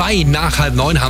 zwei nach halb neun haben